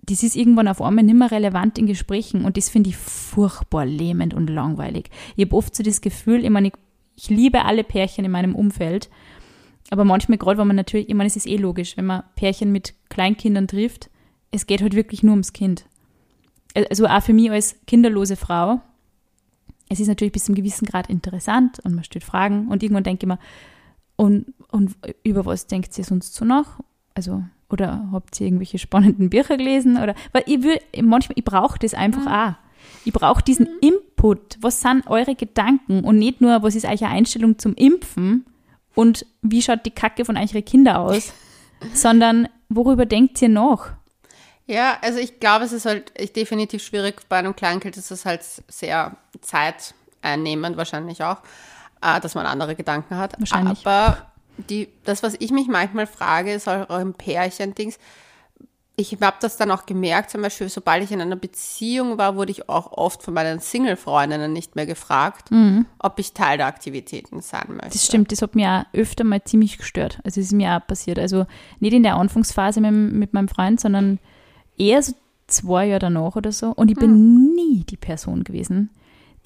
Das ist irgendwann auf einmal nicht mehr relevant in Gesprächen und das finde ich furchtbar lähmend und langweilig. Ich habe oft so das Gefühl, ich meine, ich, ich liebe alle Pärchen in meinem Umfeld, aber manchmal gerade, wenn man natürlich, ich meine, es ist eh logisch, wenn man Pärchen mit Kleinkindern trifft, es geht halt wirklich nur ums Kind also auch für mich als kinderlose Frau, es ist natürlich bis zu einem gewissen Grad interessant und man stellt Fragen und irgendwann denke ich mir, und, und über was denkt ihr sonst so noch? Also, oder habt ihr irgendwelche spannenden Bücher gelesen? Oder, weil ich will, manchmal, ich brauche das einfach mhm. auch. Ich brauche diesen mhm. Input. Was sind eure Gedanken? Und nicht nur, was ist eure Einstellung zum Impfen und wie schaut die Kacke von euren Kindern aus, sondern worüber denkt ihr noch? Ja, also ich glaube, es ist halt definitiv schwierig. Bei einem Kleinkind ist es halt sehr zeiteinnehmend wahrscheinlich auch, äh, dass man andere Gedanken hat. Wahrscheinlich. Aber die, das, was ich mich manchmal frage, ist auch im Pärchen-Dings. Ich habe das dann auch gemerkt, zum Beispiel, sobald ich in einer Beziehung war, wurde ich auch oft von meinen Single-Freundinnen nicht mehr gefragt, mhm. ob ich Teil der Aktivitäten sein möchte. Das stimmt, das hat mir auch öfter mal ziemlich gestört. Also, es ist mir auch passiert. Also, nicht in der Anfangsphase mit, mit meinem Freund, sondern eher so zwei Jahre danach oder so. Und ich bin mhm. nie die Person gewesen,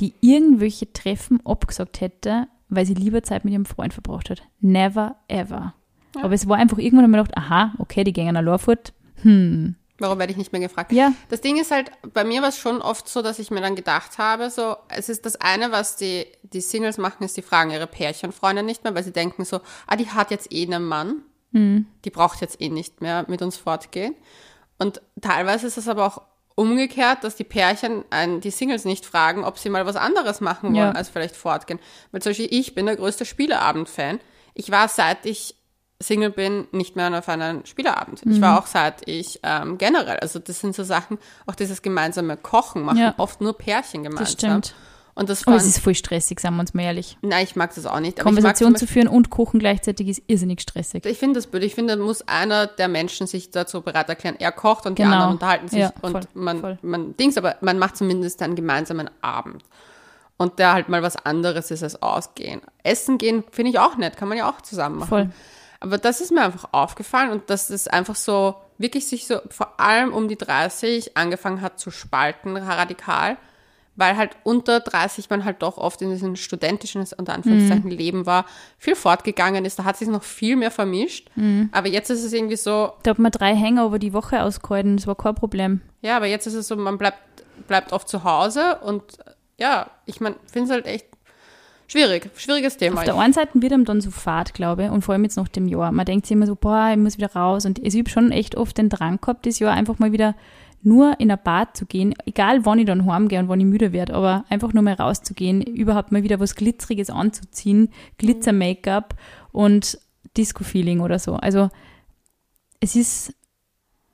die irgendwelche Treffen abgesagt hätte, weil sie lieber Zeit mit ihrem Freund verbracht hat. Never ever. Ja. Aber es war einfach irgendwann einmal gedacht, aha, okay, die gehen allein fort. Hm. Warum werde ich nicht mehr gefragt? Ja. Das Ding ist halt, bei mir war es schon oft so, dass ich mir dann gedacht habe, so, es ist das eine, was die, die Singles machen, ist, die fragen ihre Pärchenfreunde nicht mehr, weil sie denken so, ah, die hat jetzt eh einen Mann. Hm. Die braucht jetzt eh nicht mehr mit uns fortgehen. Und teilweise ist es aber auch umgekehrt, dass die Pärchen einen, die Singles nicht fragen, ob sie mal was anderes machen wollen, ja. als vielleicht fortgehen. Weil zum Beispiel ich bin der größte Spieleabend-Fan. Ich war, seit ich Single bin, nicht mehr auf einem Spieleabend. Mhm. Ich war auch seit ich ähm, generell, also das sind so Sachen, auch dieses gemeinsame Kochen machen ja. oft nur Pärchen gemeinsam. Das stimmt. Und das oh, es ist voll stressig, sagen wir uns mal ehrlich. Nein, ich mag das auch nicht. Konversation zu führen und kochen gleichzeitig ist irrsinnig stressig. Ich finde das blöd. Ich finde, da muss einer der Menschen sich dazu bereit erklären. Er kocht und genau. die anderen unterhalten sich ja, voll, und man, voll. man Dings, aber man macht zumindest einen gemeinsamen Abend. Und der halt mal was anderes ist als ausgehen. Essen gehen finde ich auch nett, kann man ja auch zusammen machen. Voll. Aber das ist mir einfach aufgefallen und dass es einfach so wirklich sich so vor allem um die 30 angefangen hat zu spalten, radikal weil halt unter 30 man halt doch oft in diesem studentischen, unter Anführungszeichen, mhm. Leben war, viel fortgegangen ist. Da hat sich noch viel mehr vermischt. Mhm. Aber jetzt ist es irgendwie so. Da hat man drei Hänger über die Woche ausgehalten, das war kein Problem. Ja, aber jetzt ist es so, man bleibt, bleibt oft zu Hause und ja, ich meine, finde es halt echt schwierig, schwieriges Thema. Auf der einen Seite wird einem dann so fad, glaube ich, und vor allem jetzt nach dem Jahr. Man denkt sich immer so, boah, ich muss wieder raus. Und ich habe schon echt oft den Drang gehabt, das Jahr einfach mal wieder nur in ein Bad zu gehen, egal wann ich dann heimgehe und wann ich müde werde, aber einfach nur mal rauszugehen, überhaupt mal wieder was Glitzeriges anzuziehen, Glitzer-Make-up und Disco-Feeling oder so. Also es ist,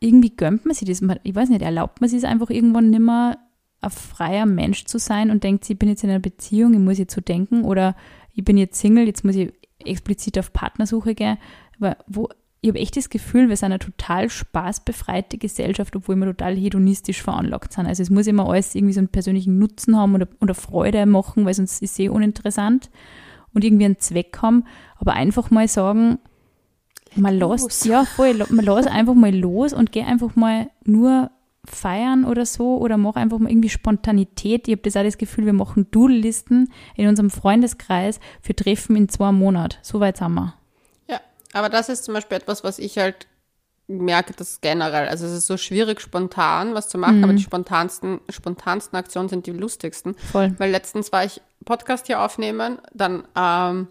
irgendwie gönnt man sich das, ich weiß nicht, erlaubt man sich es einfach irgendwann nicht mehr, ein freier Mensch zu sein und denkt, ich bin jetzt in einer Beziehung, ich muss jetzt so denken oder ich bin jetzt Single, jetzt muss ich explizit auf Partnersuche gehen. Aber wo, ich habe echt das Gefühl, wir sind eine total spaßbefreite Gesellschaft, obwohl wir total hedonistisch veranlagt sind. Also es muss immer alles irgendwie so einen persönlichen Nutzen haben oder, oder Freude machen, weil sonst ist es eh uninteressant und irgendwie einen Zweck haben. Aber einfach mal sagen, man lässt, ja voll, man lässt einfach mal los und geh einfach mal nur feiern oder so oder mach einfach mal irgendwie Spontanität. Ich habe das auch das Gefühl, wir machen Doodle-Listen in unserem Freundeskreis für Treffen in zwei Monaten. So weit sind wir. Aber das ist zum Beispiel etwas, was ich halt merke, dass generell, also es ist so schwierig, spontan was zu machen, mhm. aber die spontansten, spontansten Aktionen sind die lustigsten. Voll. Weil letztens war ich Podcast hier aufnehmen, dann ähm,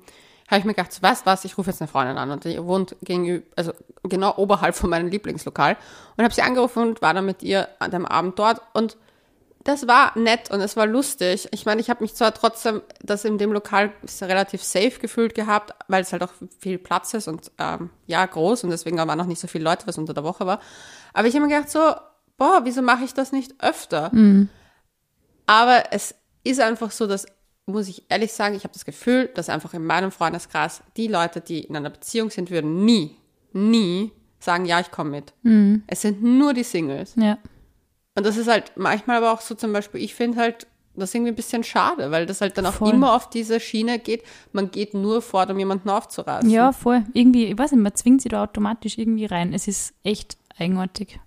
habe ich mir gedacht, was, was, ich rufe jetzt eine Freundin an und die wohnt gegenüber, also genau oberhalb von meinem Lieblingslokal und habe sie angerufen und war dann mit ihr an dem Abend dort und das war nett und es war lustig. Ich meine, ich habe mich zwar trotzdem, das in dem Lokal relativ safe gefühlt gehabt, weil es halt auch viel Platz ist und ähm, ja, groß und deswegen waren noch nicht so viele Leute, was unter der Woche war. Aber ich habe mir gedacht so, boah, wieso mache ich das nicht öfter? Mhm. Aber es ist einfach so, dass, muss ich ehrlich sagen, ich habe das Gefühl, dass einfach in meinem Freundeskreis die Leute, die in einer Beziehung sind, würden nie, nie sagen, ja, ich komme mit. Mhm. Es sind nur die Singles. Ja. Und das ist halt manchmal aber auch so zum Beispiel, ich finde halt, das ist irgendwie ein bisschen schade, weil das halt dann auch voll. immer auf diese Schiene geht. Man geht nur fort, um jemanden aufzurasen. Ja, voll. Irgendwie, ich weiß nicht, man zwingt sie da automatisch irgendwie rein. Es ist echt eigenartig.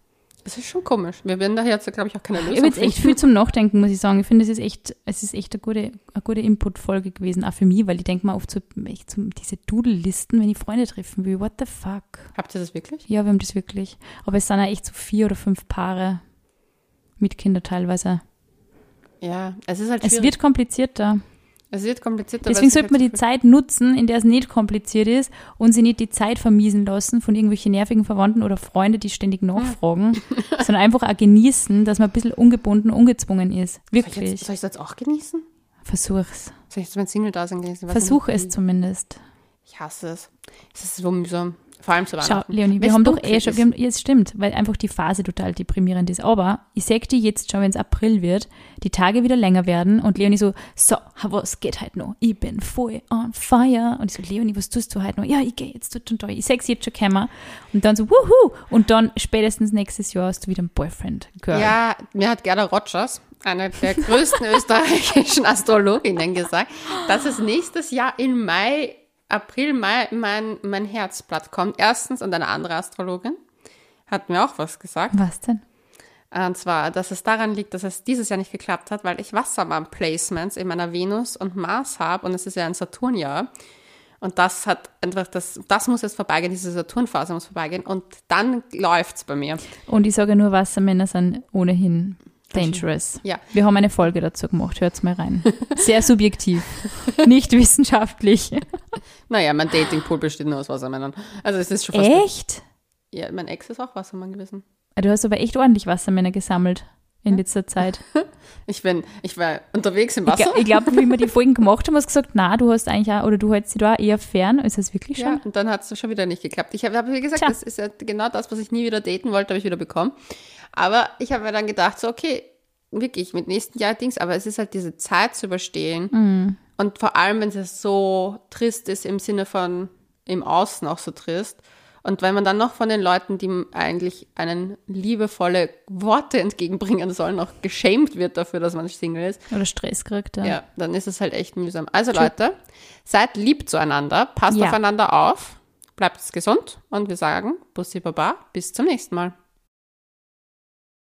Das ist schon komisch. Wir werden da jetzt, glaube ich, auch keine Lösung Ich habe jetzt echt viel zum Nachdenken, muss ich sagen. Ich finde, es ist echt, es ist echt eine gute, eine gute Input-Folge gewesen, auch für mich, weil ich denke mal oft so, echt so diese Doodle-Listen, wenn ich Freunde treffen will. What the fuck? Habt ihr das wirklich? Ja, wir haben das wirklich. Aber es sind ja echt so vier oder fünf Paare mit Kindern teilweise. Ja, es ist halt Es schwierig. wird komplizierter. es wird komplizierter. Deswegen sollte man sich die halt Zeit nutzen, in der es nicht kompliziert ist und sie nicht die Zeit vermiesen lassen von irgendwelchen nervigen Verwandten oder Freunden, die ständig nachfragen, sondern einfach auch genießen, dass man ein bisschen ungebunden, ungezwungen ist. Soll ich, Wirklich. jetzt, soll ich das jetzt auch genießen? Versuch's. Soll ich jetzt mein Single-Dasein genießen? Versuch es zumindest. Ich hasse es. Es ist so mühsam. Vor allem zu Schau, Weihnachten. Leonie, wir Wenn's haben doch eh schon, wir haben, ja, es stimmt, weil einfach die Phase total deprimierend ist. Aber ich sag dir jetzt schon, wenn es April wird, die Tage wieder länger werden und Leonie so, so, was geht heute noch? Ich bin voll on fire. Und ich so, Leonie, was tust du heute noch? Ja, ich gehe jetzt dort und da. Ich sag's jetzt schon kämmer. Und dann so, wuhu. Und dann spätestens nächstes Jahr hast du wieder einen Boyfriend. Girl. Ja, mir hat Gerda Rogers, eine der größten österreichischen Astrologinnen, gesagt, dass es nächstes Jahr im Mai, April, Mai mein, mein Herzblatt kommt. Erstens und eine andere Astrologin hat mir auch was gesagt. Was denn? Und zwar, dass es daran liegt, dass es dieses Jahr nicht geklappt hat, weil ich Wassermann-Placements in meiner Venus und Mars habe und es ist ja ein Saturnjahr. Und das hat einfach, das, das muss jetzt vorbeigehen, diese Saturnphase muss vorbeigehen und dann läuft's bei mir. Und ich sage nur, Wassermänner sind ohnehin dangerous. Ja. Wir haben eine Folge dazu gemacht, hört's mal rein. Sehr subjektiv, nicht wissenschaftlich. Naja, mein Datingpool besteht nur aus Wassermännern. Also es ist schon fast Echt? Ja, mein Ex ist auch Wassermann gewesen. Du hast aber echt ordentlich Wassermänner gesammelt in letzter Zeit. Ich bin, ich war unterwegs im Wasser. ich glaube, wie wir die Folgen gemacht haben, hast du gesagt, na, du hast eigentlich auch, oder du hältst sie da eher fern. Ist das wirklich ja, schon? und dann hat es schon wieder nicht geklappt. Ich habe, hab, wie gesagt, Tja. das ist ja genau das, was ich nie wieder daten wollte, habe ich wieder bekommen. Aber ich habe mir dann gedacht, so, okay, wirklich, mit nächsten Jahr Dings, aber es ist halt diese Zeit zu überstehen. Mhm. Und vor allem, wenn es so trist ist, im Sinne von im Außen auch so trist. Und wenn man dann noch von den Leuten, die eigentlich einen liebevolle Worte entgegenbringen sollen, noch geschämt wird dafür, dass man Single ist, Oder Stress kriegt, ja. Ja, dann ist es halt echt mühsam. Also Leute, seid lieb zueinander, passt Ja. aufeinander auf, bleibt gesund und wir sagen Bussi Baba, bis zum nächsten Mal.